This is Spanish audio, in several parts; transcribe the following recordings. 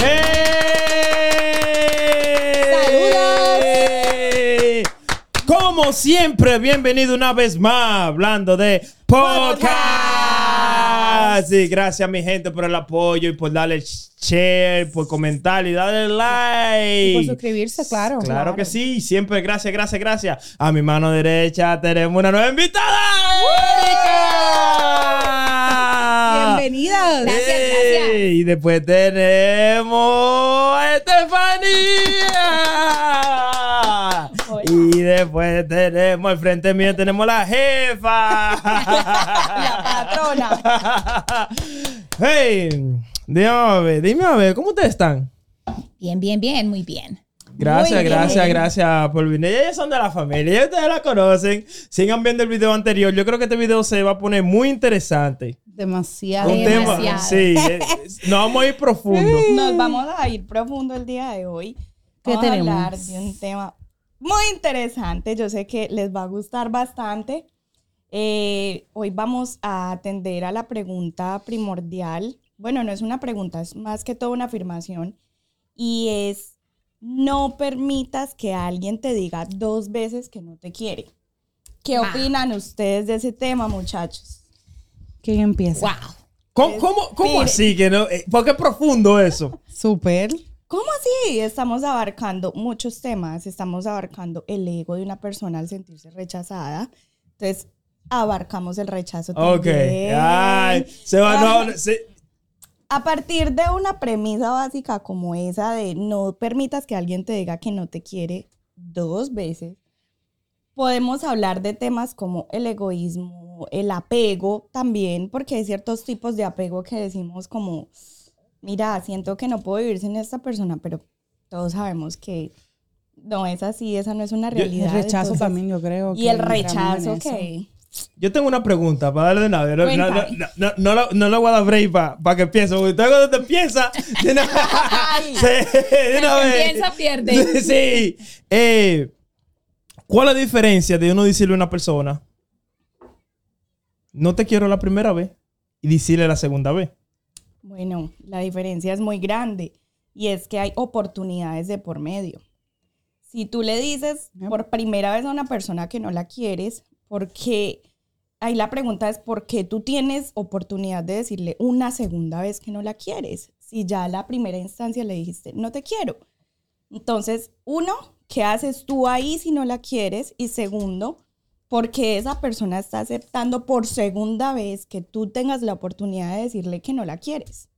¡Eh! Como siempre, bienvenido una vez más hablando de podcast. Sí, gracias mi gente por el apoyo y por darle share, por comentar y darle like. Y por suscribirse, claro. Claro, que sí, siempre gracias, gracias, gracias. A mi mano derecha tenemos una nueva invitada. Erika. Gracias, gracias. Y después tenemos a Estefanía. Y después tenemos al frente mío tenemos la jefa. La patrona. hey, dime a ver, dime a ver, ¿cómo ustedes están? Bien, bien, bien, muy bien. Gracias, Muy bien. gracias, gracias por venir. Ellas son de la familia, ya ustedes la conocen. Sigan viendo el video anterior. Yo creo que este video se va a poner muy interesante. Demasiado. Un tema, Demasiado. sí, eh, nos vamos a ir profundo. Nos vamos a ir profundo el día de hoy. ¿Qué Vamos tenemos? a hablar de un tema muy interesante. Yo sé que les va a gustar bastante. Eh, hoy vamos a atender a la pregunta primordial. Bueno, no es una pregunta, es más que todo una afirmación. Y es, no permitas que alguien te diga dos veces que no te quiere. ¿Qué Ah. opinan ustedes de ese tema, muchachos? ¿Quién empieza? Wow. ¿Cómo, cómo, cómo Mire. así que no? Eh, ¿Por qué profundo eso? Súper. ¿Cómo así? Estamos abarcando muchos temas, estamos abarcando el ego de una persona al sentirse rechazada. Entonces, abarcamos el rechazo Ok. también. Ay, se va, no, se- A partir de una premisa básica como esa de no permitas que alguien te diga que no te quiere dos veces, podemos hablar de temas como el egoísmo, el apego también, porque hay ciertos tipos de apego que decimos como, mira, siento que no puedo vivir sin esta persona, pero todos sabemos que no es así, esa no es una El realidad. rechazo entonces- también, yo creo. Y el rechazo que... Yo tengo una pregunta para darle de nada. No, no, no, no, no, no, lo- voy a dar break para que piense. Porque usted cuando te piensa, de una, de una vez. piensa, pierde. Sí. Eh, ¿Cuál es la diferencia de uno decirle a una persona, no te quiero la primera vez, y decirle la segunda vez? Bueno, la diferencia es muy grande y es que hay oportunidades de por medio. Si tú le dices por primera vez a una persona que no la quieres, porque ahí la pregunta es por qué tú tienes oportunidad de decirle una segunda vez que no la quieres, si ya a la primera instancia le dijiste no te quiero. Entonces, uno, ¿qué haces tú ahí si no la quieres? Y segundo, porque esa persona está aceptando por segunda vez que tú tengas la oportunidad de decirle que no la quieres.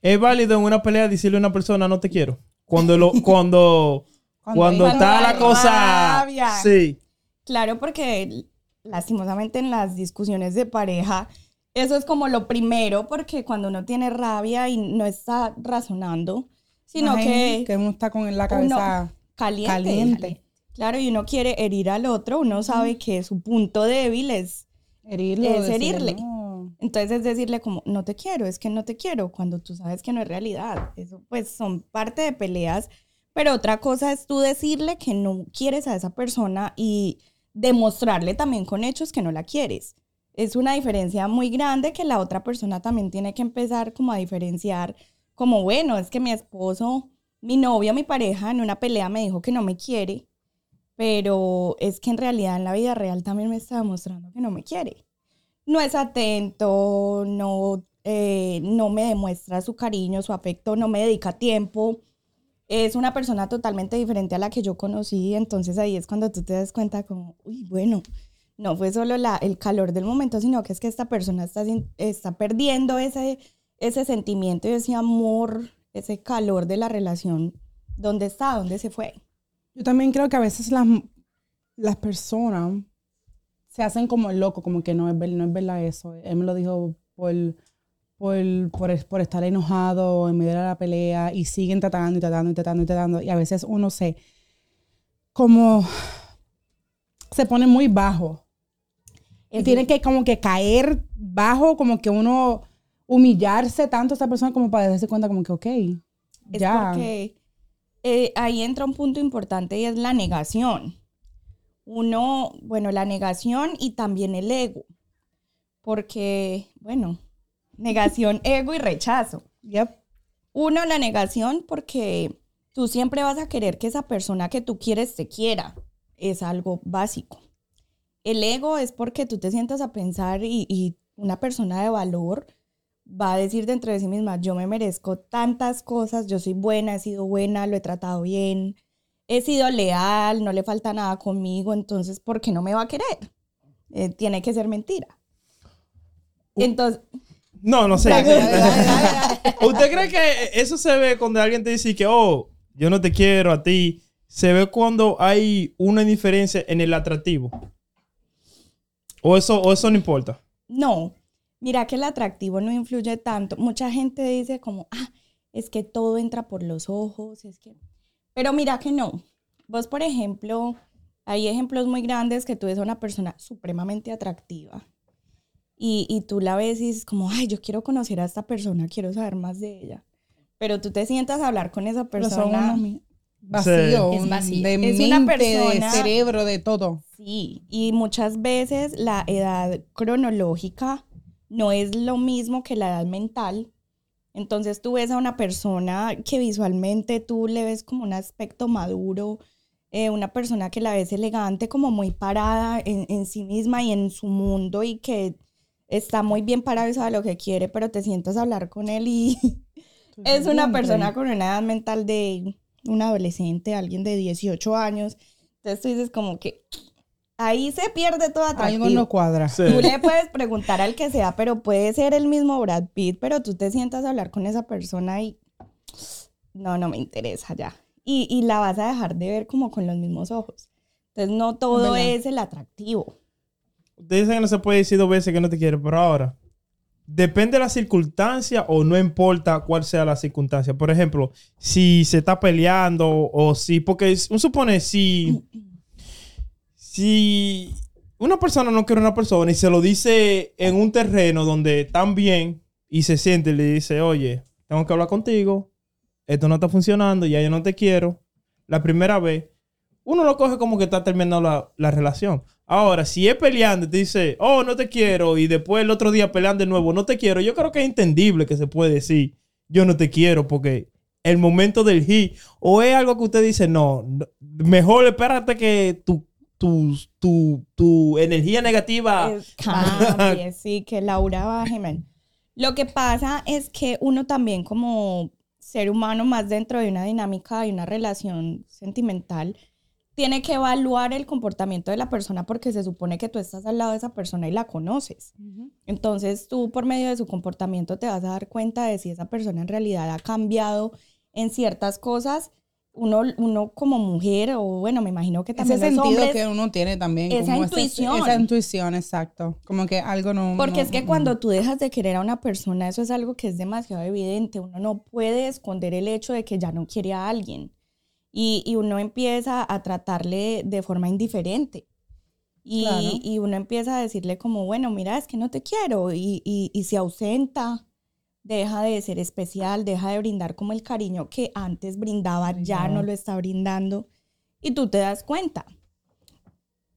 ¿Es válido en una pelea decirle a una persona no te quiero? Cuando lo, cuando, cuando, Cuando está la cosa. Rabia. Sí. Claro, porque lastimosamente en las discusiones de pareja, eso es como lo primero, porque cuando uno tiene rabia y no está razonando, sino que, que uno está con la cabeza caliente. caliente. Claro, y uno quiere herir al otro, uno sabe que su punto débil es Herirlo. Es herirle. no. Entonces es decirle como, no te quiero, es que no te quiero, cuando tú sabes que no es realidad. Eso pues son parte de peleas, pero otra cosa es tú decirle que no quieres a esa persona y demostrarle también con hechos que no la quieres. Es una diferencia muy grande que la otra persona también tiene que empezar como a diferenciar, como bueno, es que mi esposo, mi novio, mi pareja en una pelea me dijo que no me quiere, pero es que en realidad en la vida real también me está demostrando que no me quiere no es atento, no, eh, no me demuestra su cariño, su afecto, no me dedica tiempo. Es una persona totalmente diferente a la que yo conocí, entonces ahí es cuando tú te das cuenta como, uy, bueno, no fue solo la, el calor del momento, sino que es que esta persona está, está perdiendo ese, ese sentimiento y ese amor, ese calor de la relación. ¿Dónde está? ¿Dónde se fue? Yo también creo que a veces las, las personas se hacen como loco, como que no es, no es verdad eso. Él me lo dijo por, por, por, por estar enojado en medio de la pelea y siguen tratando y tratando y tratando y tratando. Y a veces uno se, como, se pone muy bajo. Y tiene que como que caer bajo, como que uno humillarse tanto a esa persona como para darse cuenta como que, ok, Es ya. porque eh, ahí entra un punto importante y es la negación. Uno, bueno, la negación y también el ego. Porque, bueno, Negación, ego y rechazo. Yep. Uno, la negación porque tú siempre vas a querer que esa persona que tú quieres te quiera. Es algo básico. El ego es porque tú te sientas a pensar y, y una persona de valor va a decir dentro de sí misma, yo me merezco tantas cosas, yo soy buena, he sido buena, lo he tratado bien, he sido leal, no le falta nada conmigo, entonces, ¿por qué no me va a querer? Eh, tiene que ser mentira. Entonces, No, no sé. ¿Usted cree que eso se ve cuando alguien te dice que, oh, yo no te quiero a ti? Se ve cuando hay una diferencia en el atractivo. O eso, o eso no importa. No, mira que el atractivo no influye tanto. Mucha gente dice como, ah, es que todo entra por los ojos, es que... Pero mira que no. Vos, por ejemplo, hay ejemplos muy grandes que tú ves a una persona supremamente atractiva y, y tú la ves y dices como, ay, yo quiero conocer a esta persona, quiero saber más de ella. Pero tú te sientas a hablar con esa persona. vacío, Es vacío. de Es una mente, de persona- cerebro, de todo. Sí, y muchas veces la edad cronológica no es lo mismo que la edad mental. Entonces tú ves a una persona que visualmente tú le ves como un aspecto maduro, eh, una persona que la ves elegante, como muy parada en, en sí misma y en su mundo y que está muy bien parado y sabe lo que quiere, pero te sientas a hablar con él y es una persona con una edad mental de un adolescente, alguien de 18 años. Entonces tú dices como que ahí se pierde todo atractivo. Algo no cuadra. Sí. Tú le puedes preguntar al que sea, pero puede ser el mismo Brad Pitt, pero tú te sientas a hablar con esa persona y no, no me interesa ya. Y, y la vas a dejar de ver como con los mismos ojos. Entonces no todo verdad. es el atractivo. Usted dice que no se puede decir dos veces que no te quiere, pero ahora, depende de la circunstancia o no importa cuál sea la circunstancia. Por ejemplo, si se está peleando o si, porque un supone, si, si una persona no quiere a una persona y se lo dice en un terreno donde están bien y se siente y le dice, oye, tengo que hablar contigo, esto no está funcionando, ya yo no te quiero, la primera vez, uno lo coge como que está terminando la, la relación. Ahora, si es peleando te dice, oh, no te quiero, y después el otro día pelean de nuevo, no te quiero, yo creo que es entendible que se puede decir, yo no te quiero, porque el momento del hit, o es algo que usted dice, no, mejor espérate que tu, tu, tu, tu energía negativa. Cambie, sí, que Laura baje, men. Lo que pasa es que uno también como ser humano más dentro de una dinámica, de una relación sentimental, tiene que evaluar el comportamiento de la persona porque se supone que tú estás al lado de esa persona y la conoces. Entonces tú por medio de su comportamiento te vas a dar cuenta de si esa persona en realidad ha cambiado en ciertas cosas. Uno, uno como mujer, o bueno, me imagino que Ese también los sentido hombres, que uno tiene también. esa como ese- intuición. esa intuición, exacto. Como que algo no... Porque no- es que cuando tú dejas de querer a una persona, eso es algo que es demasiado evidente. Uno no puede esconder el hecho de que ya no quiere a alguien. Y, y uno empieza a tratarle de forma indiferente. Y, Claro. y uno empieza a decirle como, bueno, mira, es que no te quiero. Y, y, y se ausenta, deja de ser especial, deja de brindar como el cariño que antes brindaba, ya no lo está brindando. Y tú te das cuenta.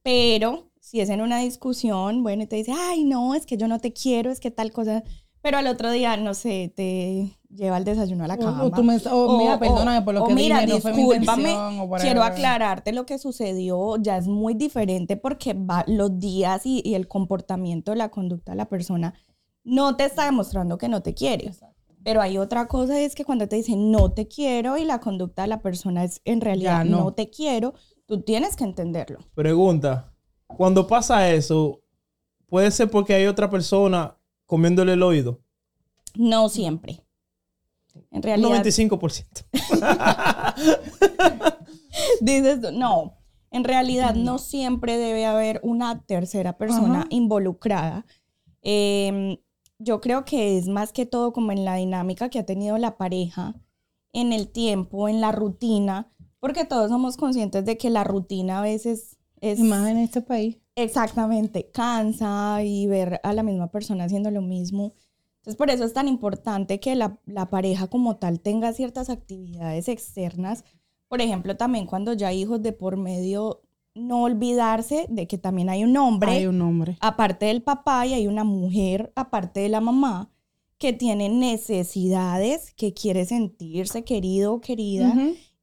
Pero si es en una discusión, bueno, y te dice, ay, no, es que yo no te quiero, es que tal cosa. Pero al otro día, no sé, te lleva el desayuno a la cama. o tú me- o mira, perdóname por lo o que mira, dije, no fue mi discúlpame, intención, o quiero aclararte lo que sucedió, ya es muy diferente porque va, los días y, y el comportamiento, la conducta de la persona no te está demostrando que no te quiere. Pero hay otra cosa, es que cuando te dicen no te quiero y la conducta de la persona es en realidad no. no te quiero, tú tienes que entenderlo. Pregunta, cuando pasa eso, puede ser porque hay otra persona comiéndole el oído. No siempre. En realidad, 95%. dices, no, en realidad no siempre debe haber una tercera persona Ajá. involucrada. Em, yo creo que es más que todo como en la dinámica que ha tenido la pareja, en el tiempo, en la rutina, porque todos somos conscientes de que la rutina a veces es... Y más en este país. Exactamente, cansa y ver a la misma persona haciendo lo mismo. Entonces, por eso es tan importante que la, la pareja como tal tenga ciertas actividades externas. Por ejemplo, también cuando ya hay hijos de por medio, no olvidarse de que también hay un hombre, Hay un hombre. aparte del papá, y hay una mujer, aparte de la mamá, que tiene necesidades, que quiere sentirse querido o querida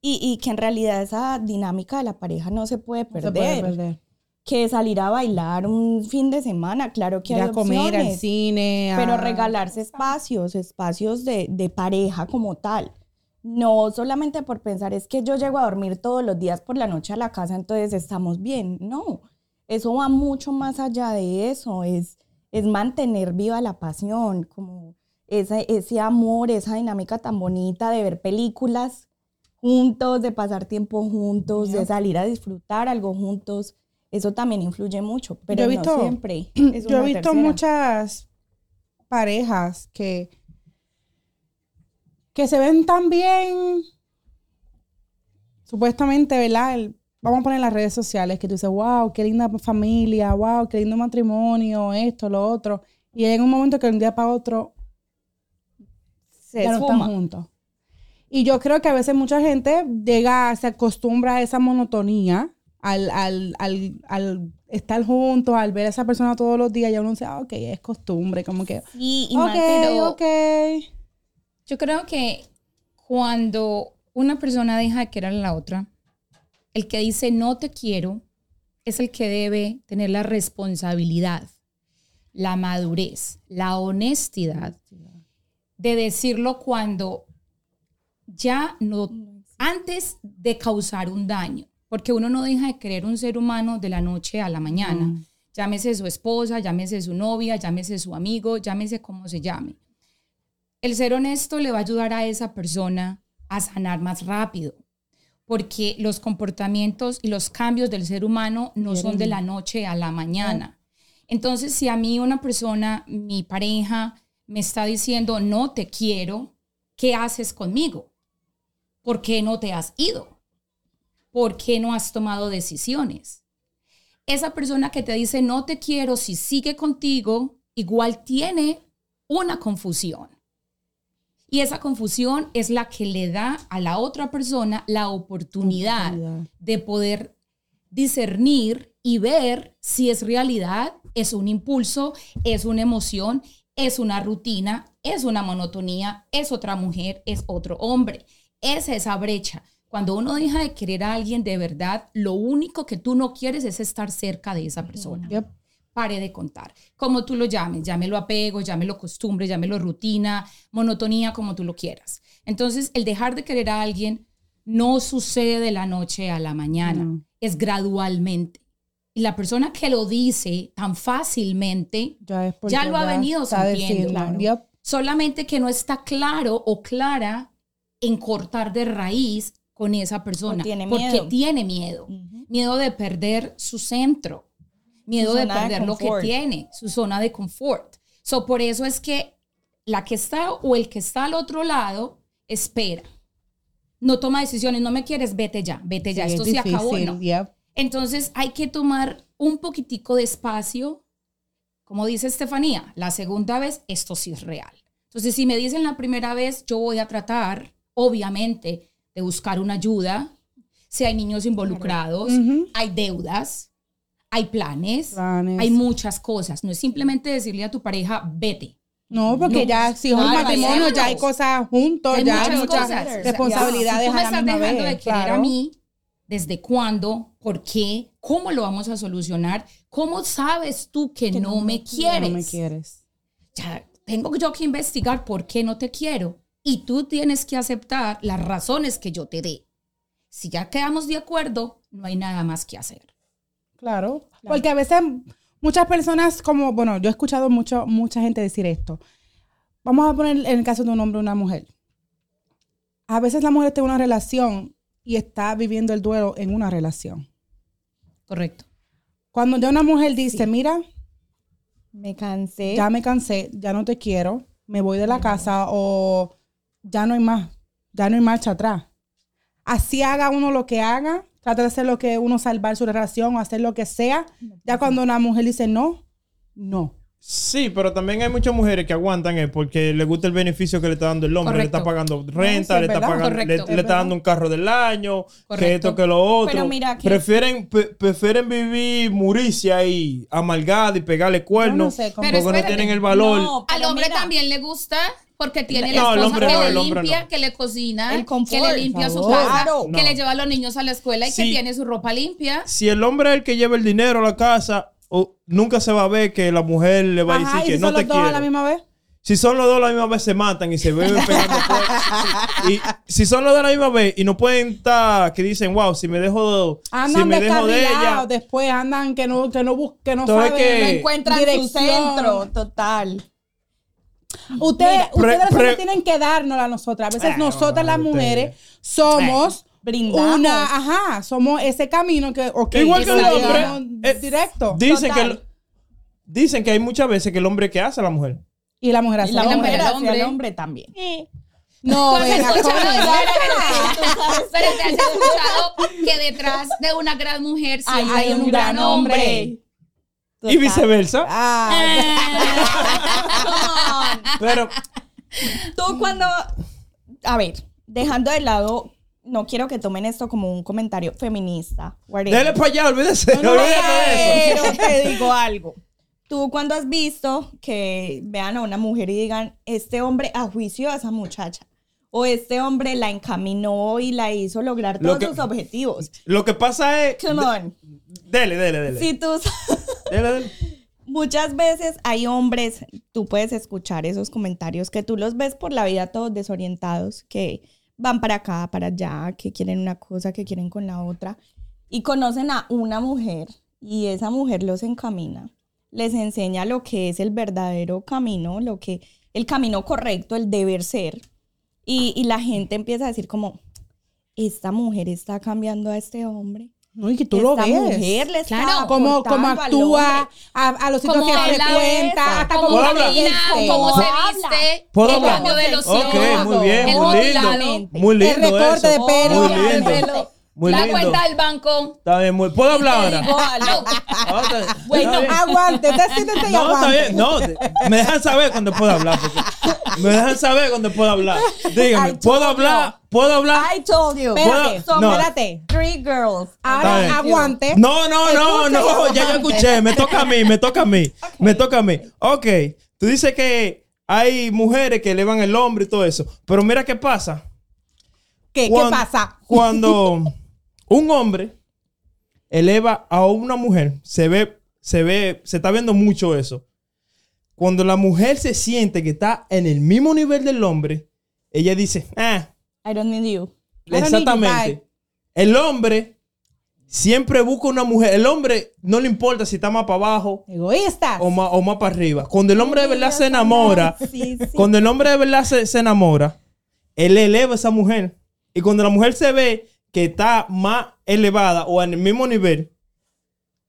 y, y que en realidad esa dinámica de la pareja no se puede No se perder. puede perder. Que salir a bailar un fin de semana, claro que Ir hay a comer al opciones, cine. a- pero regalarse espacios, espacios de, de pareja como tal. No solamente por pensar es que yo llego a dormir todos los días por la noche a la casa, entonces estamos bien. No, eso va mucho más allá de eso. Es, es mantener viva la pasión, como ese, ese amor, esa dinámica tan bonita de ver películas juntos, de pasar tiempo juntos, de salir a disfrutar algo juntos. Eso también influye mucho, pero Yo he visto- no siempre. es Yo he visto tercera. muchas parejas que, que se ven tan bien, supuestamente, ¿verdad? El- vamos a poner las redes sociales que tú dices, wow, qué linda familia, wow, qué lindo matrimonio, esto, lo otro. Y hay un momento que de un día para otro Se ya no están juntos. Y yo creo que a veces mucha gente llega, se acostumbra a esa monotonía, al, al, al, al estar juntos, al ver a esa persona todos los días, ya uno dice, ah, ok, es costumbre, como que, Sí, y ok, más, pero ok. Yo creo que cuando una persona deja de querer a la otra, el que dice no te quiero es el que debe tener la responsabilidad, la madurez, la honestidad de decirlo cuando ya no, antes de causar un daño, porque uno no deja de querer un ser humano de la noche a la mañana. Mm. Llámese su esposa, llámese su novia, llámese su amigo, llámese como se llame. El ser honesto le va a ayudar a esa persona a sanar más rápido, porque los comportamientos y los cambios del ser humano no son de la noche a la mañana. Entonces, si a mí una persona, mi pareja, me está diciendo, no te quiero, ¿qué haces conmigo? ¿Por qué no te has ido? ¿Por qué no has tomado decisiones? Esa persona que te dice, no te quiero, si sigue contigo, igual tiene una confusión. Y esa confusión es la que le da a la otra persona la oportunidad Oportunidad. de poder discernir y ver si es realidad, es un impulso, es una emoción, es una rutina, es una monotonía, es otra mujer, es otro hombre. Es esa brecha. Cuando uno deja de querer a alguien de verdad, lo único que tú no quieres es estar cerca de esa persona Yep. pare de contar. Como tú lo llames, llámelo apego, llámelo costumbre, llámelo rutina, monotonía, como tú lo quieras. Entonces, el dejar de querer a alguien no sucede de la noche a la mañana, No. es gradualmente. Y la persona que lo dice tan fácilmente, Ya, es Ya lo ha venido sintiendo, claro. yep. solamente que no está claro o clara en cortar de raíz con esa persona. O tiene porque miedo. tiene miedo. Miedo de perder su centro. Miedo de perder lo que tiene, su zona de confort. So, por eso es que la que está o el que está al otro lado espera. No toma decisiones, no me quieres, vete ya, vete ya, Sí, esto es se acabó. No. Entonces hay que tomar un poquitico de espacio. Como dice Estefanía, la segunda vez esto sí es real. Entonces, si me dicen la primera vez, yo voy a tratar, obviamente, de buscar una ayuda. Si hay niños involucrados, hay deudas, hay planes, Planes. hay muchas cosas. No es simplemente decirle a tu pareja, vete. No, porque No, ya, si es un matrimonio, ya hay cosas juntos, Hay ya hay muchas cosas. responsabilidades Si tú me a la estás dejando vez, de querer claro. a mí, ¿desde cuándo? ¿Por qué? ¿Cómo lo vamos a solucionar? ¿Cómo sabes tú que, no, me quieres? no me quieres. Ya tengo yo que investigar por qué no te quiero. Y tú tienes que aceptar las razones que yo te dé. Si ya quedamos de acuerdo, no hay nada más que hacer. Claro. Porque a veces muchas personas, como, bueno, yo he escuchado mucho, mucha gente decir esto. Vamos a poner en el caso de un hombre o una mujer. A veces la mujer tiene una relación y está viviendo el duelo en una relación. Correcto. Cuando ya una mujer dice, mira, Me cansé. ya me cansé, ya no te quiero, me voy de la casa o ya no hay más, ya no hay marcha atrás. Así haga uno lo que haga, trata de hacer lo que uno salvar su relación o hacer lo que sea. Ya cuando una mujer dice no, no. Sí, pero también hay muchas mujeres que aguantan eh, porque le gusta el beneficio que le está dando el hombre. Le está pagando No, renta, sí, le, es está pagando, le, Correcto. le Es está dando un carro del año, que esto, que lo otro. Pero mira que- Prefieren, prefieren vivir muricia y amalgada y pegarle cuernos no sé porque no tienen el valor. No, Al hombre mira, también le gusta porque tiene No, la esposa hombre que no, le limpia, no. que le cocina, confort, que le limpia su casa, que le lleva a los niños a la escuela y que tiene su ropa limpia. Si el hombre es el que lleva el dinero a la casa, nunca se va a ver que la mujer le va a decir Ajá, ¿y que si no son te los dos a la misma vez? Si son los dos a la misma vez se matan y se beben pegando fuego. Y si son los dos a la misma vez y no pueden estar que dicen, wow, si me dejo, Andan si me dejo de ella. después andan que no, que no, que no saben. que- no encuentran su centro, total. Ustedes, Mira, ustedes pre- los hombres pre- tienen que dárnosla a nosotras. A veces nosotras las mujeres somos Brindamos. una, ajá, somos ese camino que, Igual que el hombre, eh, directo. Dicen que, Total. dicen que hay muchas veces que el hombre que hace a la mujer. y la mujer Y hace la lo mujer mujer el hombre. también. No, ¿Tú has escuchado, coño. espérate, espérate, has escuchado que detrás de una gran mujer Hay, siempre hay un gran hombre? Y viceversa. Ah, Pero Tú cuando, a ver, dejando de lado, no quiero que tomen esto como un comentario feminista. déle para allá, olvídese. no, olvídate de eso. Pero te digo algo. Tú cuando has visto que vean a una mujer y digan, este hombre a juicio a esa muchacha, o este hombre la encaminó y la hizo lograr Lo todos que- sus objetivos. Lo que pasa es. Come on. Dele, dele, dele. Si tú. Muchas veces hay hombres, tú puedes escuchar esos comentarios que tú los ves por la vida todos desorientados, que van para acá, para allá, que quieren una cosa, que quieren con la otra, y conocen a una mujer y esa mujer los encamina, les enseña lo que es el verdadero camino, lo que, el camino correcto, el deber ser, y, y la gente empieza a decir como, esta mujer está cambiando a este hombre. No, y que tú lo esta ves. mujer le está Claro. Cómo al actúa, a, a los sitios que frecuenta, hasta cómo cómo cómo se Habla. viste, ¿Puedo el hablar? cambio de los Ok, ojos, muy bien, el muy lindo. Muy lindo El recorte eso. de pelo. Muy el lindo. Muy la lindo. cuenta del banco. Está bien, muy- ¿Puedo hablar ahora? Ah, está- está Bueno, aguante, y No, está bien. No, me dejan saber cuando pueda hablar. porque- me dejan saber cuando pueda hablar. Dígame, I ¿puedo told hablar? ¿Puedo hablar? I told you. Espérate, Puedo- no. espérate. Three girls. Está Ahora aguante. No, no, no, no, ya yo escuché, me toca a mí, me toca a mí, me toca a mí. Ok, tú dices que hay mujeres que elevan el hombre y todo eso, pero mira qué pasa. ¿Qué, ¿Qué pasa? Cuando un hombre eleva a una mujer, se ve, se ve, se está viendo mucho eso. Cuando la mujer se siente que está en el mismo nivel del hombre, ella dice, ah, I don't need you. I don't need you, Exactamente. El hombre siempre busca una mujer. El hombre no le importa si está más para abajo Egoístas. o más, o más para arriba. Cuando el hombre de verdad se enamora, Sí, sí. cuando el hombre de verdad se, se enamora, él eleva a esa mujer. Y cuando la mujer se ve que está más elevada o en el mismo nivel,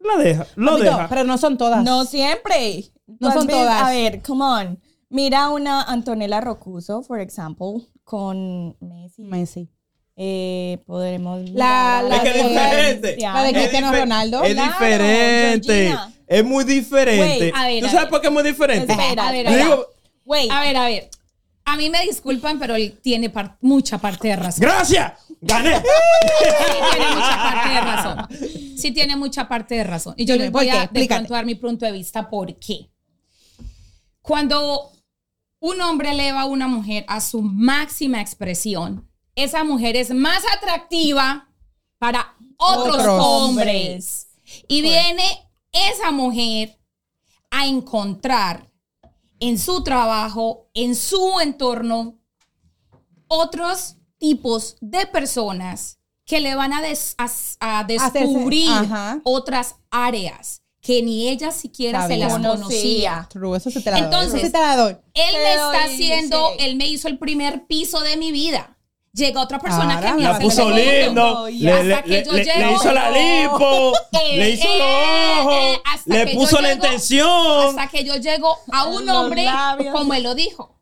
la deja, lo deja. Pero no son todas. No siempre. No son todas. A ver, come on. Mira una Antonella Rocuso, por ejemplo, con Messi. Messi. Eh, podremos La- la es que es de- diferente. la de Es Cristiano dife- Ronaldo. Es Claro, diferente. Georgina. Es muy diferente. Wait, a ver, ¿Tú a sabes ver. por qué es muy diferente? Espera, A ver, a ver. digo, Wait. A ver, a ver. A mí me disculpan, pero él tiene par- mucha parte de razón. gracias, gané. Sí tiene mucha parte de razón. Sí tiene mucha parte de razón. Y yo Dime, les voy a de pronto dar mi punto de vista por qué. Cuando un hombre eleva a una mujer a su máxima expresión, esa mujer es más atractiva para otros, Otros hombres. Y viene esa mujer a encontrar en su trabajo, en su entorno, otros tipos de personas que le van a, des- a, a descubrir otras áreas que ni ella siquiera se las Conocía. True, eso sí te la doy. Entonces- eso sí te la doy. Él Te me está haciendo, sí. él me hizo el primer piso de mi vida. Llega otra persona Ahora que me la hace puso lindo, le, hasta le- que le- yo le- llego- le hizo la lipo, Eh, le hizo eh, los ojos, eh, le puso la llego- intención. Hasta que yo llego a un Los hombre, labios. como él lo dijo,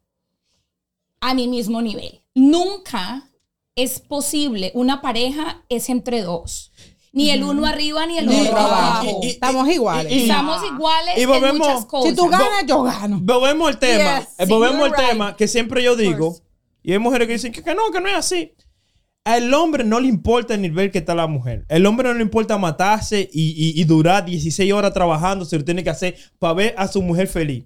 a mi mismo nivel. Nunca es posible, una pareja es entre dos. Ni el uno arriba ni el otro abajo. y- y- Estamos iguales. y- Estamos iguales y volvemos- en muchas cosas. si tú ganas, yo gano. Volvemos al tema. Yes, eh, volvemos al right. tema que siempre yo digo. Y hay mujeres que dicen que, que no, que no es así. Al hombre no le importa el nivel que está la mujer. El hombre no le importa matarse y, y- y durar 16 horas trabajando si lo tiene que hacer para ver a su mujer feliz.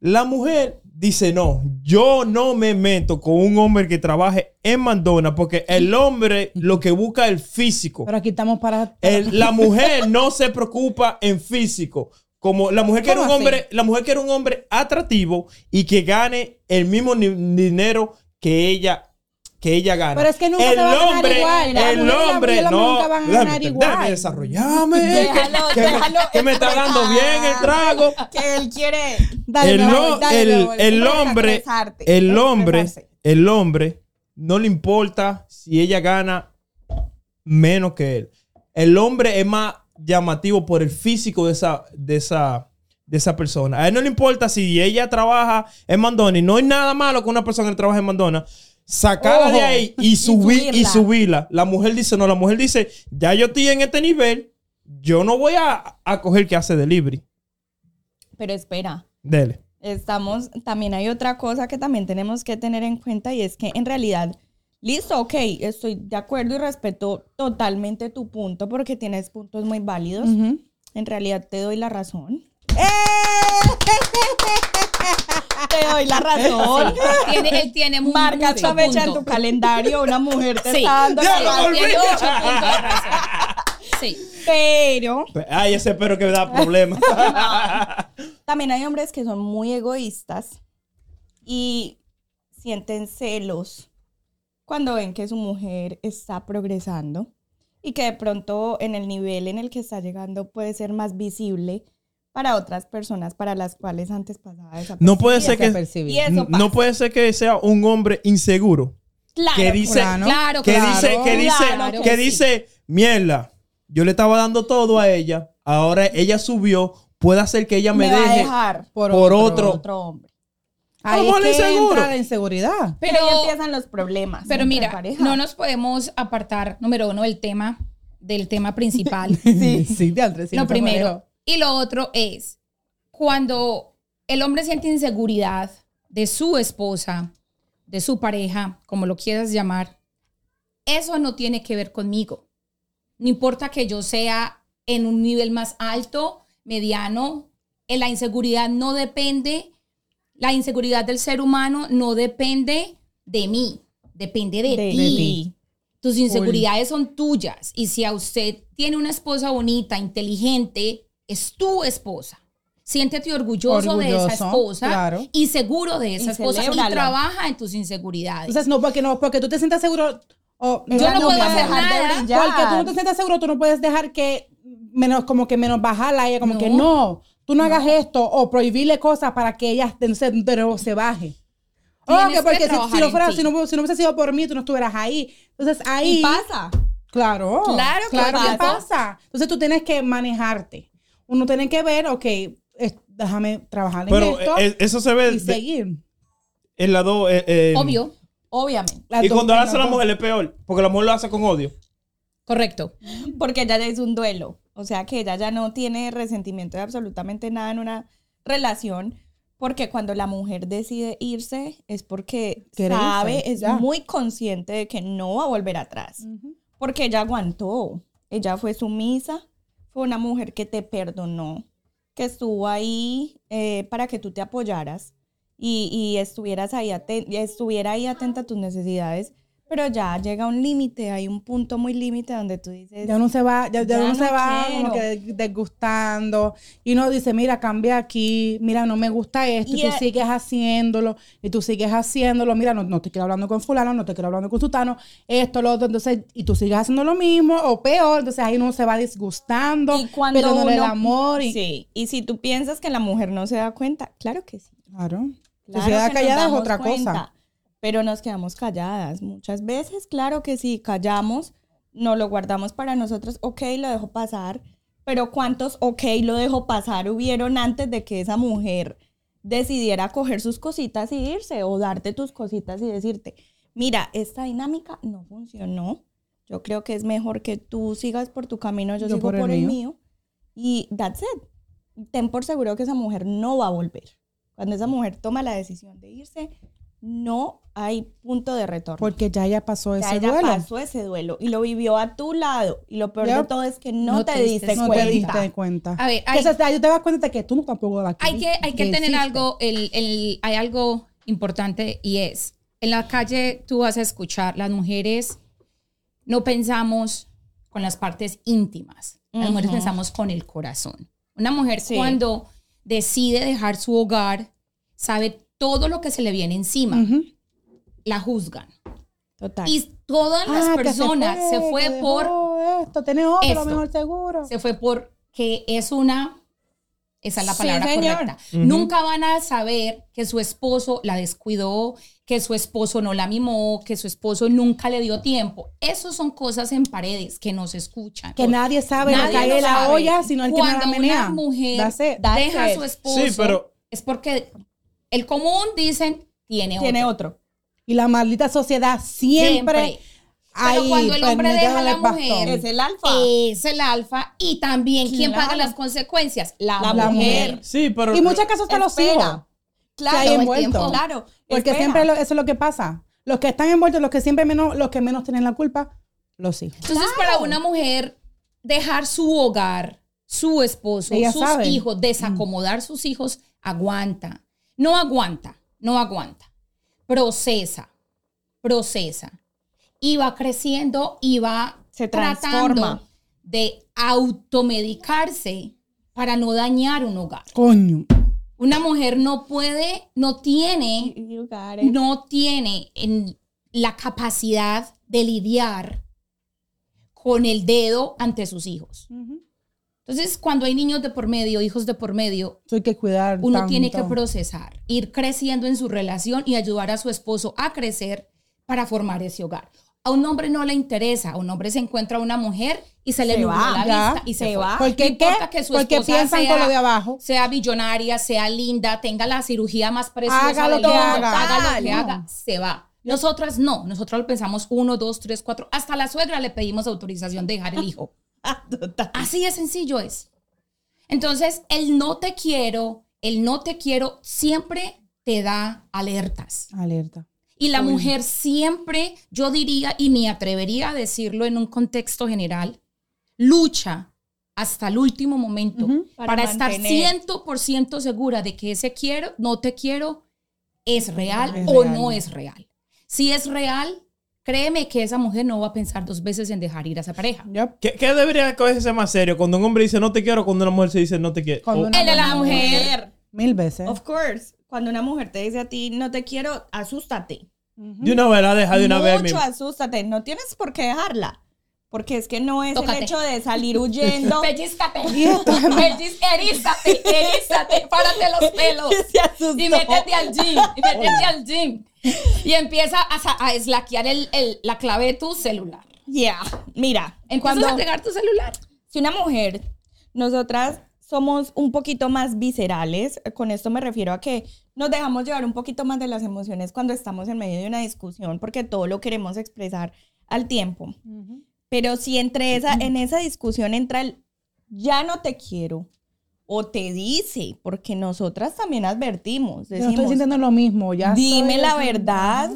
La mujer dice, no, yo no me meto con un hombre que trabaje en Mandona porque el hombre lo que busca es el físico. Pero aquí estamos para. El- la mujer no se preocupa en físico. Como la mujer quiere un ¿Cómo así? hombre, la mujer quiere un hombre atractivo y que gane el mismo dinero que ella que ella gana. Pero es que nunca el va a ganar igual. La el la- hombre no. nunca van a déjame- ganar déjame igual. desarrollarme. Déjalo, que, déjalo que me está dando bien el trago. Que él quiere. Dale, el, dale, el- hombre, el hombre, el hombre no le importa si ella gana menos que él. El hombre es más llamativo por el físico de esa, de esa, de esa persona. A él no le importa si ella trabaja en Mandona y no hay nada malo con una persona que trabaja en Mandona. Sacarla de ahí y, subir, y subirla. subirla. La mujer dice, no, la mujer dice, ya yo estoy en este nivel, yo no voy a, a coger que hace delivery. Pero espera. Dele. Estamos, también hay otra cosa que también tenemos que tener en cuenta y es que en realidad, listo, ok, estoy de acuerdo y respeto totalmente tu punto porque tienes puntos muy válidos. En realidad te doy la razón. ¡Eh! Te doy la razón. Tiene, él tiene mu- Marca mucho esta fecha en tu calendario, una mujer te Sí. está dando Ya la razón. Tiene de. Sí. Pero Ay, ese espero que me da problemas. también hay hombres que son muy egoístas y sienten celos cuando ven que su mujer está progresando y que de pronto en el nivel en el que está llegando puede ser más visible para otras personas para las cuales antes pasaba esa No puede ser que no puede ser que sea un hombre inseguro Claro, que dice Claro. Claro, que claro. dice que dice claro que que sí. dice mierda. Yo le estaba dando todo a ella, ahora ella subió, puede hacer que ella me, me deje dejar por, Por otro. otro hombre. Ahí ¿Cómo es le que seguro? entra la inseguridad. Pero, Pero- ahí empiezan los problemas. Pero mira, pareja. no nos podemos apartar, número uno, del tema, del tema principal. Sí, sí, de Andrés, sí, lo primero. Y lo otro es, cuando el hombre siente inseguridad de su esposa, de su pareja, como lo quieras llamar, eso no tiene que ver conmigo. No importa que yo sea en un nivel más alto, mediano, en la inseguridad no depende, la inseguridad del ser humano no depende de mí, depende de, de ti. Tus inseguridades son tuyas. Y si a usted tiene una esposa bonita, inteligente, es tu esposa. Siéntete orgulloso, de esa Orgulloso, esposa claro. y seguro de esa Y esposa y celébralo. trabaja en tus inseguridades. Entonces, no, porque no, porque tú te sientas seguro. o- Yo Ella no puedo hacer de nada. brillar. Porque tú no te sientas seguro, tú no puedes dejar que menos, como que menos bajarla ella, como No. que no, tú no hagas esto, o prohibirle cosas para que ella de, de nuevo se baje. Que porque que si, si no en fuera, si no, si no hubiese sido por mí, tú no estuvieras ahí. Entonces ahí. Y pasa. Claro. Claro que claro que pasa. pasa. Entonces tú tienes que manejarte. Uno tiene que ver, ok, es- déjame trabajar en Pero esto eh, eso se ve y de- seguir. en la dos. eh, eh, Obvio, Obviamente. Las Y cuando lo hace la mujer es peor, porque la mujer lo hace con odio. correcto. Porque ya es un duelo. O sea que ella ya no tiene resentimiento de absolutamente nada en una relación. Porque cuando la mujer decide irse es porque Quiere sabe, irse, es ya. muy consciente de que no va a volver atrás. Porque ella aguantó. Ella fue sumisa. Fue una mujer que te perdonó. Que estuvo ahí eh, para que tú te apoyaras. Y, y estuvieras ahí estuviera ahí atenta a tus necesidades. Pero ya llega un límite, hay un punto muy límite donde tú dices, Ya uno se va, ya, ya Ya uno no se va como que desgustando y uno dice, mira, cambia aquí, mira, no me gusta esto, y, Y tú es- sigues haciéndolo, y tú sigues haciéndolo, mira, no, no te quiero hablando con fulano, no te quiero hablando con sutano, esto, lo otro, entonces, y tú sigues haciendo lo mismo o peor, entonces ahí uno se va disgustando, Y cuando perdiéndole el uno- amor y... Sí, y si tú piensas que la mujer no se da cuenta, claro que sí. Claro. Claro si se da callada es otra cuenta, cosa. Pero nos quedamos calladas. Muchas veces, claro que sí, callamos, no lo guardamos para nosotros, ok, lo dejo pasar. Pero ¿cuántos ok, lo dejo pasar hubieron antes de que esa mujer decidiera coger sus cositas y irse o darte tus cositas y decirte, mira, esta dinámica no funcionó, Yo creo que es mejor que tú sigas por tu camino, yo, Yo sigo por por, el el, mío. mío. Y that's it. Ten por seguro que esa mujer no va a volver. Cuando esa mujer toma la decisión de irse, no hay punto de retorno. Porque ya ya pasó ya ese ella duelo. pasó ese duelo y lo vivió a tu lado. Y lo peor de todo es que no, No te, te diste no cuenta. te diste cuenta. A ver, Que hay- eso te- ahí te das cuenta de que tú no tampoco la hay que, hay que tener hiciste. algo, el, el- hay algo importante y es, en la calle tú vas a escuchar, las mujeres no pensamos con las partes íntimas, las mujeres Ujú. pensamos con el corazón. Una mujer Sí. cuando decide dejar su hogar, sabe todo lo que se le viene encima, Ujú. la juzgan. Total. Y todas las Ah, personas se fue, que por dejó esto, tenés otro, esto. lo mejor seguro. se fue porque es una, esa es la Sí, palabra señor. correcta. Ujú. Nunca van a saber que su esposo la descuidó, que su esposo no la mimó, que su esposo nunca le dio tiempo. Esas son cosas en paredes que no se escuchan. Que nadie sabe lo Nadie que hay lo en la sabe. olla, sino el que Cuando la menea. una mujer That's it. That's deja a it. su esposo, Sí, pero- es porque el común dicen tiene, Tiene otro. otro. Y la maldita sociedad siempre. Siempre. Pero cuando el hombre deja a la mujer, Es el alfa. Es el alfa y también quién Claro. paga las consecuencias, la, La mujer. mujer. Sí, pero. Y en muchos casos hasta los hijos. Claro, hay envuelto. Claro. Porque espera. siempre lo- eso es lo que pasa. Los que están envueltos, los que siempre menos, los que menos tienen la culpa, los hijos. Entonces, para una mujer dejar su hogar, su esposo, Ella sus sabe. hijos, desacomodar sus hijos, aguanta. No aguanta, no aguanta. Procesa, procesa. Y va creciendo y va Se tratando transforma. de automedicarse para no dañar un hogar. Coño. Una mujer no puede, no tiene no tiene en la capacidad de lidiar con el dedo ante sus hijos. Entonces, cuando hay niños de por medio, hijos de por medio, hay que cuidar. uno tanto. tiene que procesar, ir creciendo en su relación y ayudar a su esposo a crecer para formar ese hogar. A un hombre no le interesa, a un hombre se encuentra una mujer y se le Se nubló va, la ya, vista y se, se va. ¿Por qué No importa qué? que su Porque piensan sea, con lo de abajo. sea billonaria, sea linda, tenga la cirugía más preciosa Haga lo del que mundo, haga. haga lo que No. haga, se va. Nosotras no, nosotros lo pensamos uno, dos, tres, cuatro. Hasta la suegra le pedimos autorización de dejar el hijo. Total. Así de sencillo es. Entonces, el no te quiero, el no te quiero siempre te da alertas. Alerta. Y la mujer siempre, yo diría, y me atrevería a decirlo en un contexto general, lucha hasta el último momento para, Para estar mantener. 100% segura de que ese quiero, no te quiero, es real Es o no es real. Si es real, créeme que esa mujer no va a pensar dos veces en dejar ir a esa pareja. Yep. ¿Qué, qué debería cogerse más serio? Cuando un hombre dice no te quiero, cuando una mujer se dice no te quiero. Cuando O- una de la mujer. Mil veces. Of course. Cuando una mujer te dice a ti, no te quiero, asústate. De una vez, la deja de una vez. Mucho asústate. No tienes por qué dejarla. Porque es que no es Tócate. el hecho de salir huyendo. Pellizcate. Pelliz- erízate, erízate, párate los pelos. Y métete al gym, y métete al gym. Y empieza a, a eslaquear el, el- la clave de tu celular. Yeah. Mira, Empiezas cuando a pegar tu celular. si una mujer, nosotras somos un poquito más viscerales, con esto me refiero a que nos dejamos llevar un poquito más de las emociones cuando estamos en medio de una discusión, porque todo lo queremos expresar al tiempo. Pero si entre esa, en esa discusión entra el ya no te quiero, o te dice, porque nosotras también advertimos, Yo no estoy decimos, sintiendo lo mismo. Ya dime la verdad,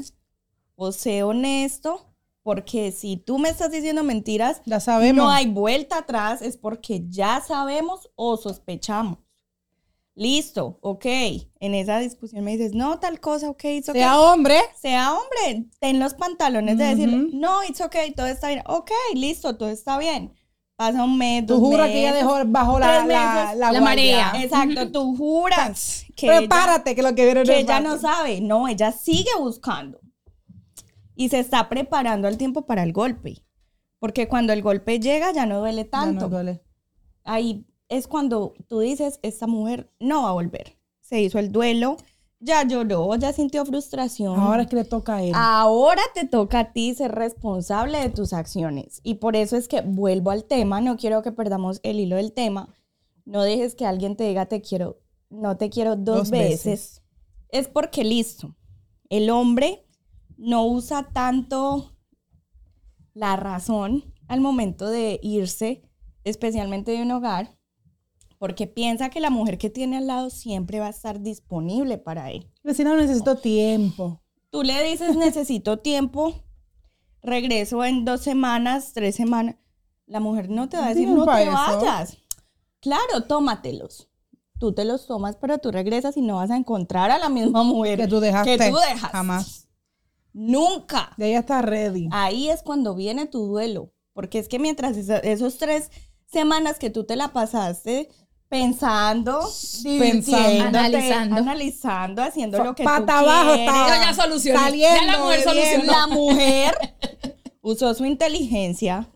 o sé honesto, porque si tú me estás diciendo mentiras, Ya sabemos. no hay vuelta atrás, es porque ya sabemos o sospechamos. Listo, ok. En esa discusión me dices, no, tal cosa, ok, it's okay. Sea hombre. Sea hombre, ten los pantalones de decir, Ujú. no, it's okay, todo está bien. Ok, listo, todo está bien. Pasa un mes, Tú dos juras que ella dejó bajo la, la, la la guardia. marea. Exacto, tú juras que ella, Prepárate, que lo que viene no que ella no sabe. No, ella sigue buscando. Y se está preparando al tiempo para el golpe. Porque cuando el golpe llega ya no duele Ya tanto. no duele. ahí es cuando tú dices, esta mujer no va a volver. Se hizo el duelo, ya lloró, ya sintió frustración. Ahora es que le toca a él. Ahora te toca a ti ser responsable de tus acciones. Y por eso es que vuelvo al tema, no quiero que perdamos el hilo del tema. No dejes que alguien te diga te quiero, no te quiero dos, Dos veces. veces. Es porque listo. El hombre no usa tanto la razón al momento de irse, especialmente de un hogar, porque piensa que la mujer que tiene al lado siempre va a estar disponible para él. Vecina, necesito tiempo. Tú le dices, necesito tiempo, regreso en dos semanas, tres semanas. La mujer no te va a decir, no te eso. vayas. Claro, tómatelos. Tú te los tomas, pero tú regresas y no vas a encontrar a la misma mujer Que tú dejaste. que tú dejas. Jamás. Nunca. De ella está ready. Ahí es cuando viene tu duelo. Porque es que mientras esa- esos tres semanas que tú te la pasaste pensando, divirtiéndote, Analizando. analizando, haciendo lo que tú Pata abajo quieres. estaba. Ya solucioné. Saliendo, Ya la mujer solucionó. La mujer usó su inteligencia,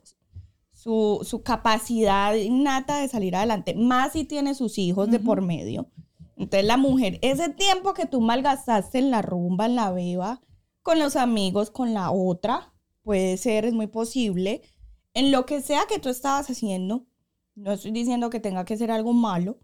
su, su capacidad innata de salir adelante, más si tiene sus hijos de por medio. Entonces la mujer, ese tiempo que tú malgastaste en la rumba, en la beba, con los amigos, con la otra, puede ser, es muy posible, en lo que sea que tú estabas haciendo, no estoy diciendo que tenga que ser algo malo,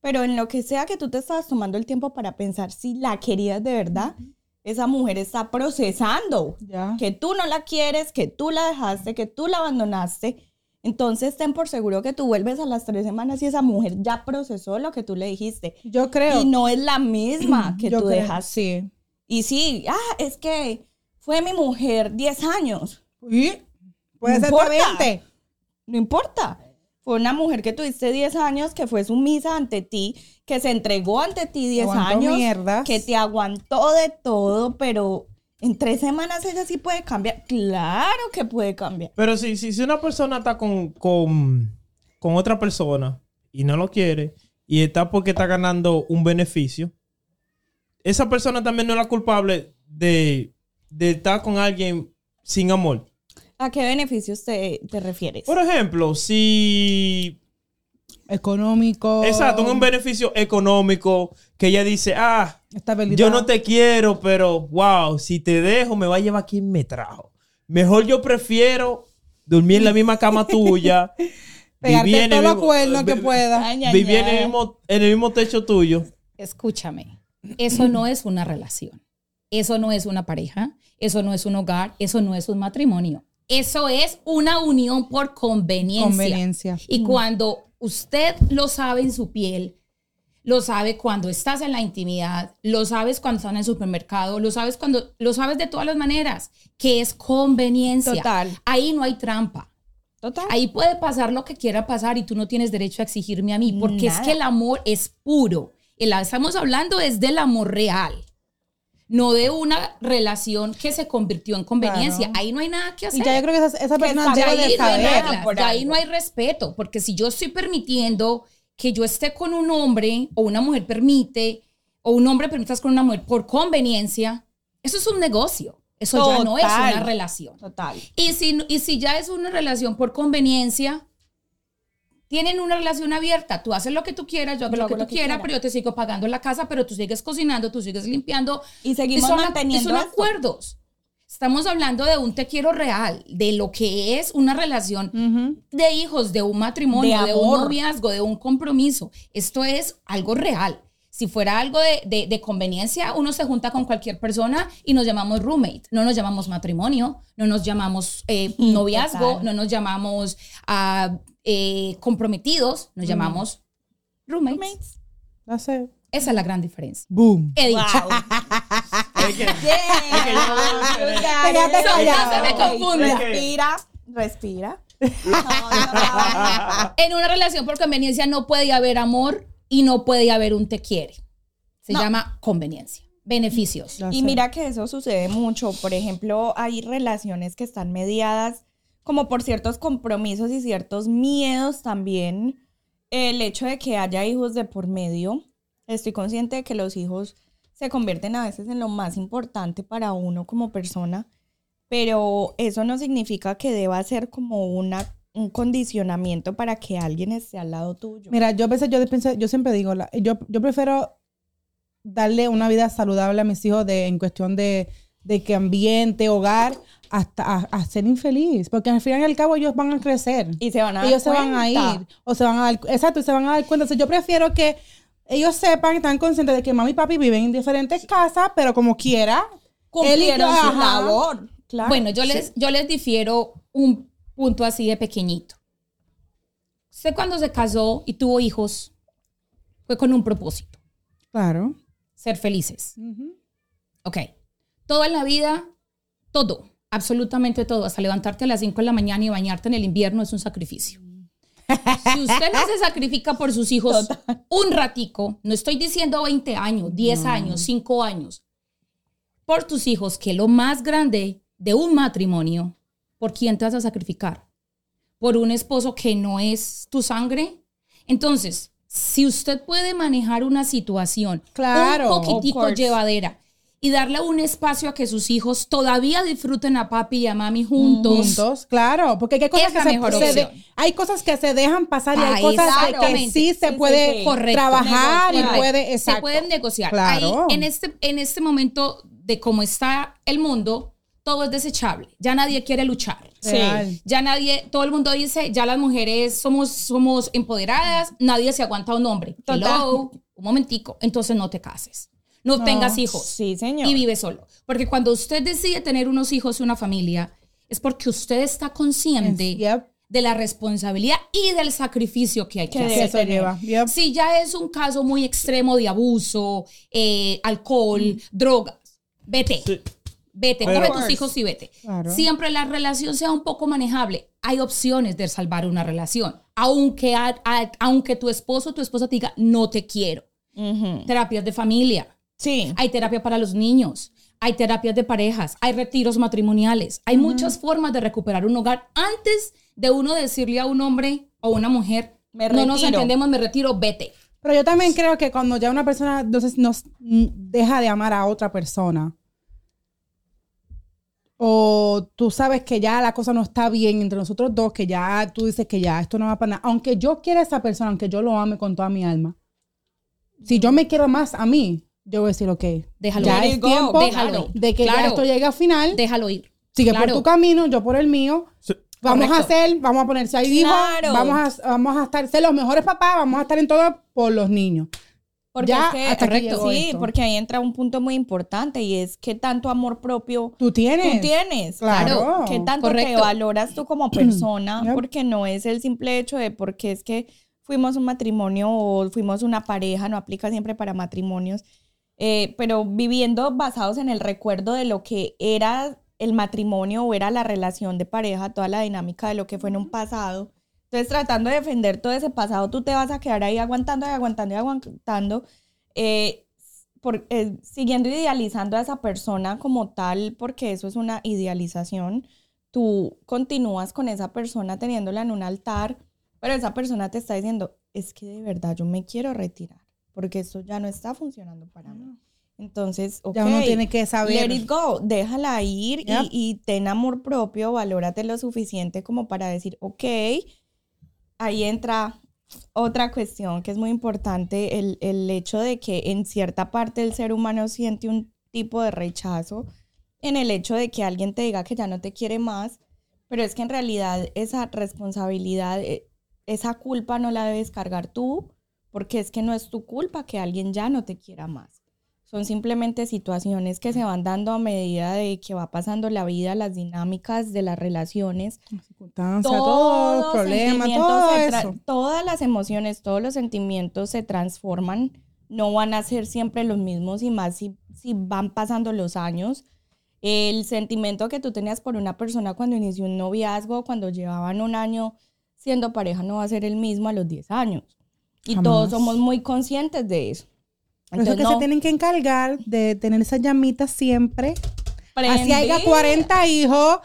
pero en lo que sea que tú te estabas tomando el tiempo para pensar si la querías de verdad, esa mujer está procesando que tú no la quieres, que tú la dejaste, que tú la abandonaste. Entonces ten por seguro que tú vuelves a las tres semanas y esa mujer ya procesó lo que tú le dijiste. Yo creo. Y no es la misma que tú creo, dejas. Sí. Y sí, ah, es que fue mi mujer 10 años. ¿Y? Puede No ser importa. de 20. No importa. Fue una mujer que tuviste 10 años, que fue sumisa ante ti, que se entregó ante ti 10 Aguantó años, mierdas. que te aguantó de todo, pero en tres semanas ella sí puede cambiar. Claro que puede cambiar. Pero si, si, si una persona está con, con, con otra persona y no lo quiere y está porque está ganando un beneficio, esa persona también no es la culpable de, de estar con alguien sin amor. ¿A qué beneficios te, te refieres? Por ejemplo, si Económico. Exacto, un beneficio económico que ella dice, ah, Estabilidad. yo no te quiero, pero wow, si te dejo me va a llevar quien me trajo. Mejor yo prefiero dormir en la misma cama tuya, Pegarte vivir en el todos los mismo- cuernos que vivir en el mismo, en el mismo techo tuyo. Escúchame, eso no es una relación, eso no es una pareja, eso no es un hogar, eso no es un matrimonio. Eso es una unión por conveniencia. Conveniencia. Y cuando usted lo sabe en su piel, lo sabe cuando estás en la intimidad, lo sabes cuando estás en el supermercado, lo sabes cuando lo sabes de todas las maneras, que es conveniencia. Total. Ahí no hay trampa. Total. Ahí puede pasar lo que quiera pasar y tú no tienes derecho a exigirme a mí, porque es que el amor es puro. El- estamos hablando es del amor real, no de una relación que se convirtió en conveniencia. Claro. Ahí no hay nada que hacer. Y ya yo creo que esa, esa persona está Ya ahí de no reglas. por ya ahí no hay respeto, porque si yo estoy permitiendo que yo esté con un hombre o una mujer permite o un hombre permite estar con una mujer por conveniencia, eso es un negocio. Eso ya no es una relación. Total. Y si, y si ya es una relación por conveniencia, tienen una relación abierta. Tú haces lo que tú quieras, yo hago lo que tú quieras, pero yo te sigo pagando la casa, pero tú sigues cocinando, tú sigues limpiando. Y seguimos son, manteniendo son esto. acuerdos. Estamos hablando de un te quiero real, de lo que es una relación Ujú. de hijos, de un matrimonio, De de, un noviazgo, de un compromiso. Esto es algo real. Si fuera algo de, de- de conveniencia, uno se junta con cualquier persona y nos llamamos roommate. No nos llamamos matrimonio, no nos llamamos eh, noviazgo, no nos llamamos ah, eh, comprometidos, nos llamamos roommates. Roommates. No sé. Esa es la gran diferencia. Boom. He dicho. Wow. Es que- Yeah. que yo no se me confunda. Respira, respira. No, no. En una relación por conveniencia no puede haber amor y no puede haber un te quiere. Se No. llama conveniencia. Beneficios. No Y mira que eso sucede mucho. Por ejemplo, hay relaciones que están mediadas como por ciertos compromisos y ciertos miedos también. El hecho de que haya hijos de por medio. Estoy consciente de que los hijos se convierten a veces en lo más importante para uno como persona, pero eso no significa que deba ser como una, un condicionamiento para que alguien esté al lado tuyo. Mira, yo a veces yo pienso- yo siempre digo, yo, yo prefiero darle una vida saludable a mis hijos de, en cuestión de, de que ambiente, hogar, hasta a, a ser infeliz. Porque al fin y al cabo ellos van a crecer. y se van a dar ellos se van a ir. O se van a dar, exacto, y se van a dar cuenta. Entonces, yo prefiero que ellos sepan, están conscientes de que mami y papi viven en diferentes casas, pero como quiera. él y yo, Cumplieron su ajá. labor. Claro. Bueno, yo les, yo les difiero un punto así de pequeñito. Usted cuando se casó y tuvo hijos, fue con un propósito, Claro. ser felices. Ok. Todo en la vida, todo, absolutamente todo, hasta levantarte a las 5 de la mañana y bañarte en el invierno es un sacrificio. Si usted no se sacrifica por sus hijos un ratico, no estoy diciendo 20 años, 10 años, 5 años, por tus hijos, que lo más grande de un matrimonio, ¿por quién te vas a sacrificar? ¿Por un esposo que no es tu sangre? Entonces, si usted puede manejar una situación Claro, un poquitico llevadera y darle un espacio a que sus hijos todavía disfruten a papi y a mami juntos, Juntos, claro, porque hay cosas Es que se, mejor se de- opción. hay cosas que se dejan pasar y hay Ah, cosas que- sí se Sí, sí, puede sí. Correcto. trabajar y puede se exacto. pueden negociar. Claro. Ahí, en este, en este momento de cómo está el mundo, todo es desechable. Ya nadie quiere luchar. Real. Ya nadie, todo el mundo dice, ya las mujeres somos, somos empoderadas, nadie se aguanta a un hombre. Total. Hello, un momentico. Entonces no te cases. No, tengas hijos. Sí, señor. Y vive solo. Porque cuando usted decide tener unos hijos y una familia, es porque usted está consciente Yep. de la responsabilidad y del sacrificio que hay que Que hacer. Lleva. Yep. Si ya es un caso muy extremo de abuso, eh, alcohol, drogas, vete. Sí. Vete, Pero- coge tus hijos y vete. Claro. Siempre la relación sea un poco manejable. Hay opciones de salvar una relación. Aunque, a- a- aunque tu esposo o tu esposa te diga, no te quiero. Terapias de familia. Sí. Hay terapia para los niños. Hay terapias de parejas. Hay retiros matrimoniales. Hay muchas formas de recuperar un hogar antes de uno decirle a un hombre o una mujer, Me no nos retiro". entendemos, me retiro, vete. Pero yo también creo que cuando ya una persona entonces nos mm, deja de amar a otra persona, o tú sabes que ya la cosa no está bien entre nosotros dos, que ya tú dices que ya esto no va para nada, aunque yo quiera a esa persona, aunque yo lo ame con toda mi alma, si yo me quiero más a mí, yo voy a decir, ok, Déjalo ya ir. es tiempo Déjalo de que ya Claro. esto llegue al final, Déjalo ir. sigue Claro. por tu camino, yo por el mío, Sí. Vamos a hacer, vamos a ponerse ahí Claro. vamos a, vamos a estar, ser los mejores papás, vamos a estar en todo por los niños. Porque Ya, es que, hasta aquí correcto, sí, esto. porque ahí entra un punto muy importante y es que tanto amor propio Tú tienes. tú tienes. Claro. Que tanto te valoras tú como persona, Yep. porque no es el simple hecho de porque es que fuimos un matrimonio o fuimos una pareja, no aplica siempre para matrimonios, eh, pero viviendo basados en el recuerdo de lo que era el matrimonio o era la relación de pareja, toda la dinámica de lo que fue en un pasado. Entonces, tratando de defender todo ese pasado, tú te vas a quedar ahí aguantando y aguantando y aguantando, eh, por, eh, siguiendo idealizando a esa persona como tal, porque eso es una idealización. Tú continúas con esa persona teniéndola en un altar, pero esa persona te está diciendo, es que de verdad yo me quiero retirar, porque esto ya no está funcionando para mí. Entonces, ok, Ya uno tiene que saber. let it go, déjala ir y- Yep. y, ten amor propio, valórate lo suficiente como para decir, ok, ahí entra otra cuestión que es muy importante, el, el hecho de que en cierta parte el ser humano siente un tipo de rechazo en el hecho de que alguien te diga que ya no te quiere más, pero es que en realidad esa responsabilidad, eh, esa culpa no la debes cargar tú, porque es que no es tu culpa que alguien ya no te quiera más. Son simplemente situaciones que se van dando a medida de que va pasando la vida, las dinámicas de las relaciones, todo se tra- eso. Todas las emociones, todos los sentimientos se transforman, no van a ser siempre los mismos y más si, si van pasando los años. El sentimiento que tú tenías por una persona cuando inició un noviazgo, cuando llevaban un año siendo pareja, no va a ser el mismo a los 10 años. Y Jamás. todos somos muy conscientes de eso. Por eso es que Entonces, se no, tienen que encargar de tener esas llamitas siempre. Así haya prendí, 40 hijos,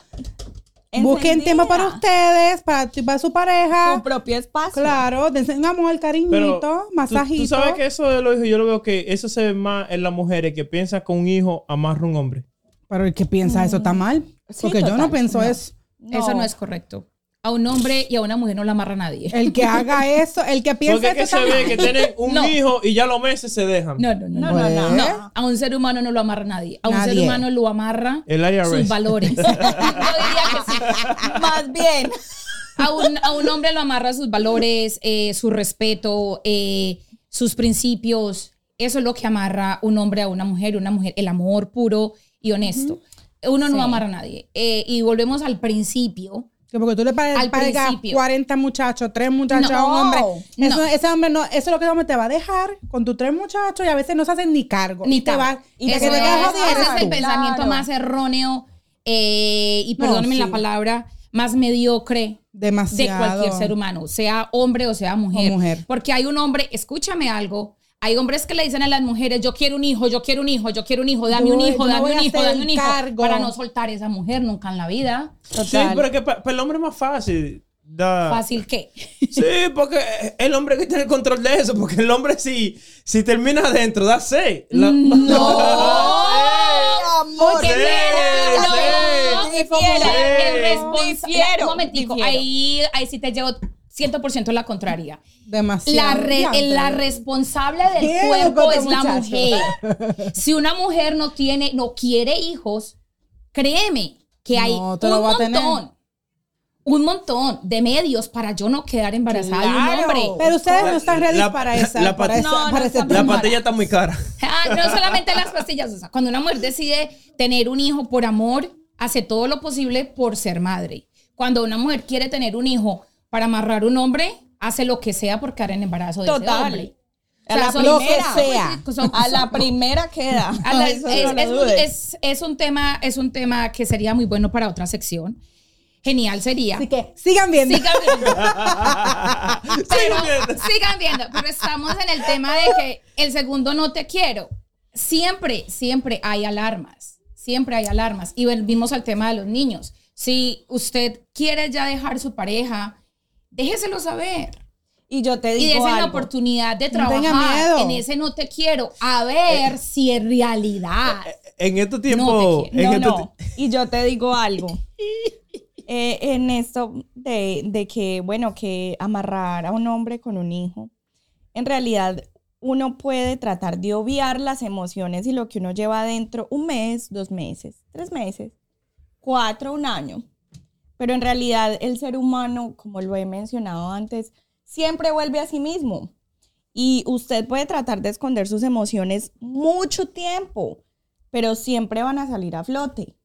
busquen tiempo para encendida, ustedes, para, para su pareja. Su propio espacio. Claro, dense un amor, cariñito, Pero tú- masajito. Tú, sabes que eso de los hijos, yo lo veo que eso se ve más en las mujeres que piensan que un hijo amarra a un hombre. Pero el que piensa eso está mal. Sí, Porque yo no total. pienso No. eso. Eso no es correcto. A un hombre y a una mujer no la amarra nadie. El que haga eso, el que piensa Porque es que se ve que tienen un No. hijo y ya los meses se dejan. No, no, no. No, no. no, no. No. A un ser humano no lo amarra nadie. A un Nadie. ser humano lo amarra El IRS. sus valores. Yo diría que sí. Más bien. A un, a un hombre lo amarra sus valores, eh, su respeto, eh, sus principios. Eso es lo que amarra un hombre a una mujer, una mujer, el amor puro y honesto. Uno no amarra a nadie. Eh, y volvemos al principio Porque tú le pagas principio. 40 muchachos, 3 muchachos a un hombre. Eso, no. Ese hombre no, eso es lo que ese hombre te va a dejar con tus tres muchachos y a veces no se hacen ni cargo. Ni te va, y Eso que te es, quedas jodido ese es el tú. pensamiento Claro. más erróneo eh, y perdónenme sí. la palabra, más mediocre de cualquier ser humano, sea hombre o sea mujer. O mujer. Porque hay un hombre, escúchame algo, hay hombres que le dicen a las mujeres, yo quiero un hijo, yo quiero un hijo, yo quiero un hijo, dame Yo- un hijo, dame un hijo, dame un hijo, cargo. para no soltar a esa mujer nunca en la vida. Sí, pero que pa- para el hombre es más fácil. Da- Fácil que. Sí, porque el hombre que tiene el control de eso, porque el hombre si, si termina adentro, da seis. La- Porque Sí, sí. no, Difiero. el Sí. responsable. Un momentico, ahí, ahí sí te llevo 100% la contraria. Demasiado. La, re- la responsable del ¿Quién cuerpo es la mujer. Si una mujer no tiene, no quiere hijos, créeme que hay No, un montón, un montón de medios para yo no quedar embarazada de un hombre. Pero ustedes no están ready La- para esa. la para pat- esa- No, no para La pastilla está muy cara. Ah, no solamente las pastillas, o sea, cuando una mujer decide tener un hijo por amor, hace todo lo posible por ser madre. Cuando una mujer quiere tener un hijo para amarrar un hombre, hace lo que sea por quedar en embarazo de ese Total. hombre. A la lo que primera. sea. son- A la primera queda. a la- Eso es, no lo es un, es- tema, es un tema que sería muy bueno para otra sección. Genial sería. Así que sigan viendo. Sigan viendo. Pero, Sigan viendo. sigan viendo. Pero estamos en el tema de que el segundo no te quiero. Siempre, siempre hay alarmas. Siempre hay alarmas. Y volvimos al tema de los niños. Si usted quiere ya dejar su pareja, déjeselo saber. Y yo te Y digo dése la algo. oportunidad de No tenga trabajar miedo. en ese no te quiero. A ver si en realidad. En estos No te tiempos. quiero. en No, no. Y yo te digo algo. Eh, en esto de, de que, bueno, que amarrar a un hombre con un hijo, en realidad uno puede tratar de obviar las emociones y lo que uno lleva adentro un mes, dos meses, tres meses, cuatro, un año. Pero en realidad el ser humano, como lo he mencionado antes, siempre vuelve a sí mismo. Y usted puede tratar de esconder sus emociones mucho tiempo, pero siempre van a salir a flote.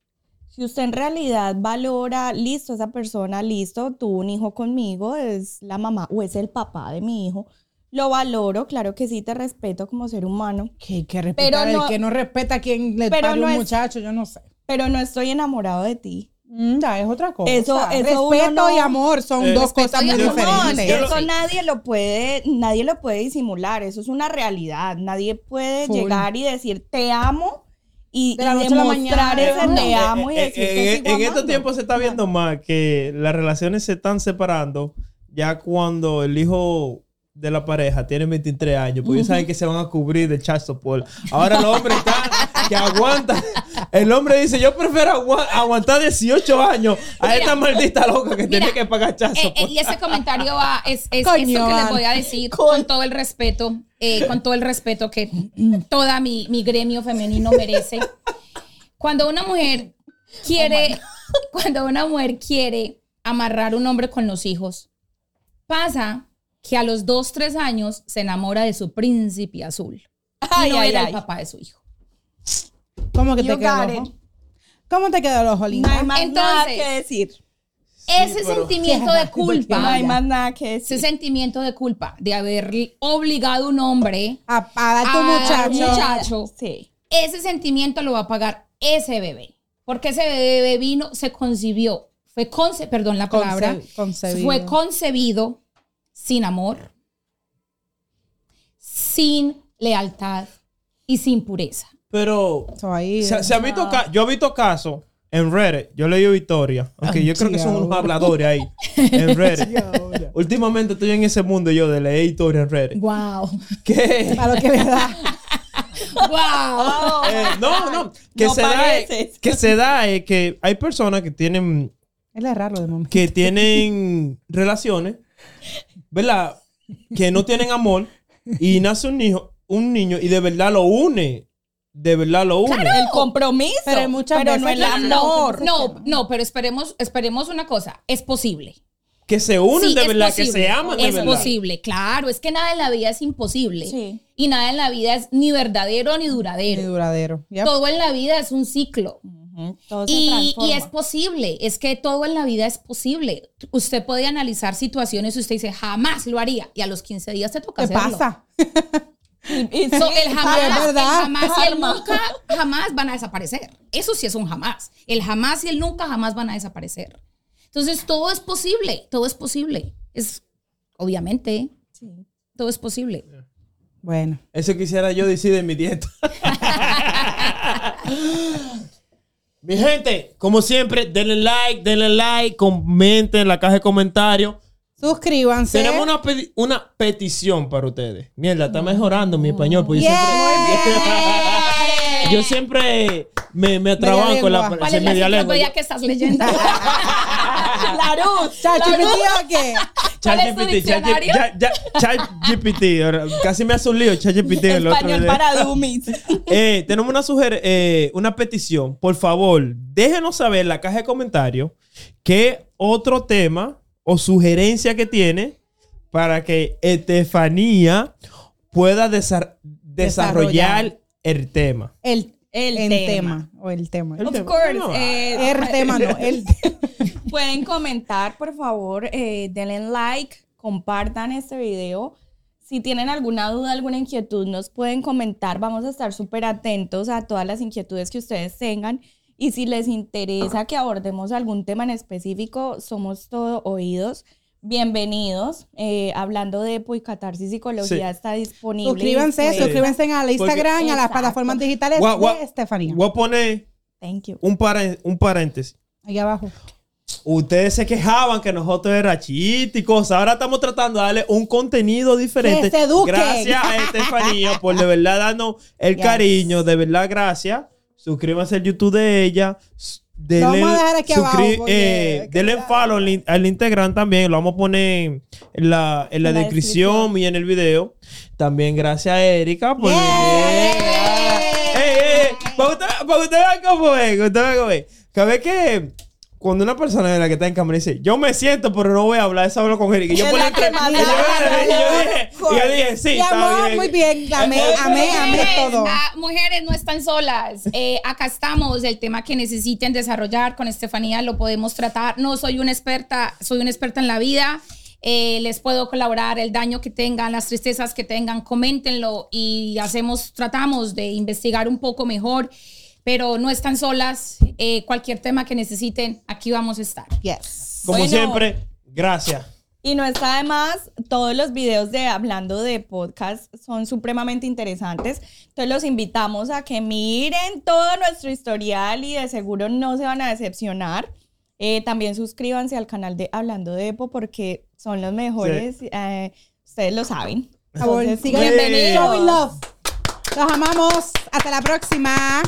Si usted en realidad valora, listo, esa persona, listo, tuvo un hijo conmigo, es la mamá o es el papá de mi hijo, lo valoro, claro que sí, te respeto como ser humano, Que hay que respetar. Pero no- el que no respeta a quien le pero pare no un es- muchacho, yo no sé. pero no estoy enamorado de ti. Mm, ya es otra cosa. Eso- eso Respeto no- y amor son Eh, dos cosas muy amor. Diferentes. Eso nadie lo puede, nadie lo puede disimular, eso es una realidad. Nadie puede Full. llegar y decir te amo y, De la y la demostrar mañana. ese No. te amo y Eh, decir eh, que en, sigo en estos tiempos se está viendo más que las relaciones se están separando ya cuando el hijo de la pareja tiene 23 años, pues ellos saben que se van a cubrir de child support. Ahora el hombre está que aguanta. El hombre dice, yo prefiero agua- aguantar 18 años a Mira. esta maldita loca que tiene que pagar child Eh, eh, y ese comentario va, es, es esto que les Ana. voy a decir con todo el respeto, eh, con todo el respeto que toda mi, mi gremio femenino merece. Cuando una mujer quiere, cuando una mujer quiere amarrar un hombre con los hijos, pasa que a los dos, tres años se enamora de su príncipe azul. Y no ay, era ay. el papá de su hijo. ¿Cómo que You te quedó el ojo? ¿Cómo te quedó el ojo, No linda? hay más nada Entonces- que decir. Ese pero- sentimiento de No culpa, hay más nada que ese decir. sentimiento de culpa de haber obligado a un hombre A, a dar tu a muchacho. un muchacho, Sí. ese sentimiento lo va a pagar ese bebé. Porque ese bebé vino, se concibió, fue conce, perdón la Conce- palabra, concebido. fue concebido sin amor, sin lealtad y sin pureza. Pero So, ahí, se, se ha visto yo he visto casos en Reddit, yo leí historia, aunque yo creo que son unos habladores ahí en Reddit. Últimamente estoy en ese mundo yo de leer historia en Reddit. Wow. Que a lo que le da. wow. Eh, no, no. Que No se da, pareces. que se da es que hay personas que tienen, es raro de momento. que tienen relaciones, ¿verdad? Que no tienen amor y nace un hijo, un niño y de verdad lo une. De verdad lo une. El compromiso. Pero hay muchas pero no el amor. No, no, pero esperemos, esperemos una cosa. Es posible. Que se unen Sí, de es verdad, posible. que se aman de Es verdad. posible, claro. Es que nada en la vida es imposible. Sí. Y nada en la vida es ni verdadero ni duradero. duradero. Yep. Todo en la vida es un ciclo. Todo se Y, es posible, es que todo en la vida es posible. Usted puede analizar situaciones y usted dice, jamás lo haría. Y a los 15 días te toca ¿Qué hacerlo. pasa? Y- y So, sí, el jamás, el jamás y el nunca jamás van a desaparecer. Eso sí es un jamás. El jamás y el nunca jamás van a desaparecer. Entonces, todo es posible, todo es posible. Es, obviamente, Sí. todo es posible. Bueno. Eso quisiera yo decir de mi dieta. mi gente, como siempre, denle like, denle like, comenten en la caja de comentarios. Suscríbanse. Tenemos una, una petición para ustedes. Mierda, está mejorando mi español. Yo Yeah. siempre, yo siempre me, me atrabanco en la. ¿Cuál es la media lengua. que estás leyendo? La luz. ¿mi tío qué? ¿Cuál es tu ChatGPT, ChatGPT, ahora, casi me hace un lío ChatGPT Español para dummies. Eh, tenemos una suger eh, una petición. Por favor, déjenos saber en la caja de comentarios qué otro tema o sugerencia que tiene para que Estefanía pueda desa- desarrollar Desarrollar. El tema. El, El en tema. O el tema. El Of tema. course. No, eh, El tema no. El Pueden comentar, por favor, eh, denle like, compartan este video. Si tienen alguna duda, alguna inquietud, nos pueden comentar. Vamos a estar súper atentos a todas las inquietudes que ustedes tengan. Y si les interesa que abordemos algún tema en específico, somos todo oídos. Bienvenidos. Eh, hablando de y Catarsis Psicología Sí. está disponible. suscríbanse, Pues, suscríbanse al Instagram y a las Exacto. plataformas digitales Gua- gua- de Estefanía. Voy a poner Thank you. un, paréntesis. Ahí abajo. Ustedes se quejaban que nosotros era cosas. Ahora estamos tratando de darle un contenido diferente. Que se eduquen. Gracias a Estefanía por de verdad darnos el Yes. cariño. De verdad, gracias. Suscríbanse al YouTube de ella. Lo vamos a dejar aquí abajo porque- eh, denle follow al, in- al Instagram también. Lo vamos a poner en la, en la En descripción y en el video. También gracias a Erika por Yeah. venir. Ey, ey, ey, Para usted, para cómo es. cómo vez que cuando una persona de la que está en cámara dice, yo me siento, pero no voy a hablar, eso hablo con Erika. Y yo por la entre- y yo- yo dije, y yo dije, sí, Mi está amor, bien. muy bien. Amé, amé, amé Mujeres, todo. ah, mujeres no están solas. Eh, acá estamos. El tema que necesiten desarrollar con Estefanía lo podemos tratar. No soy una experta, soy una experta en la vida. Eh, les puedo colaborar el daño que tengan, las tristezas que tengan, coméntenlo y hacemos, tratamos de investigar un poco mejor. Pero no están solas. Eh, cualquier tema que necesiten, aquí vamos a estar. Yes. Como Bueno. siempre, gracias. Y no está de más, todos los videos de hablando de podcast son supremamente interesantes. Entonces los invitamos a que miren todo nuestro historial y de seguro no se van a decepcionar. Eh, también suscríbanse al canal de Hablando de Epo porque son los mejores. eh, ustedes lo saben. Por favor, Entonces, sigan bienvenidos. Showing love. Los amamos. Hasta la próxima.